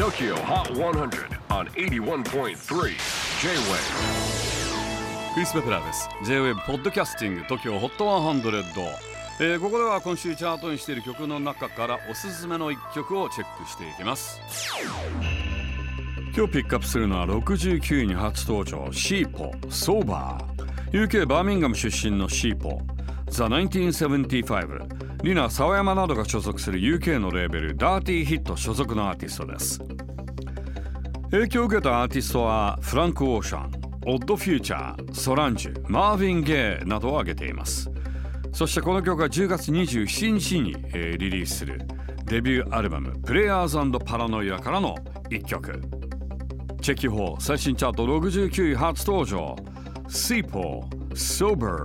TOKYO HOT 100 on 81.3 J-WAVE クリス・ベプラーです。J-WAVE ポッドキャスティング TOKYO HOT 100、えーここでは今週チャートにしている曲の中からおすすめの一曲をチェックしていきます。今日ピックアップするのは69位に初登場シーポソーバー UK バーミンガム出身のシーポ The 1975リナ・沢山などが所属する UK のレーベルダーティーヒット所属のアーティストです。影響を受けたアーティストはフランク・オーシャンオッド・フューチャーソランジュマーヴィン・ゲイなどを挙げています。そしてこの曲は10月27日に、リリースするデビューアルバム「プレイヤーズパラノイア」からの1曲。チェキホー最新チャート69位初登場。シーポー Sober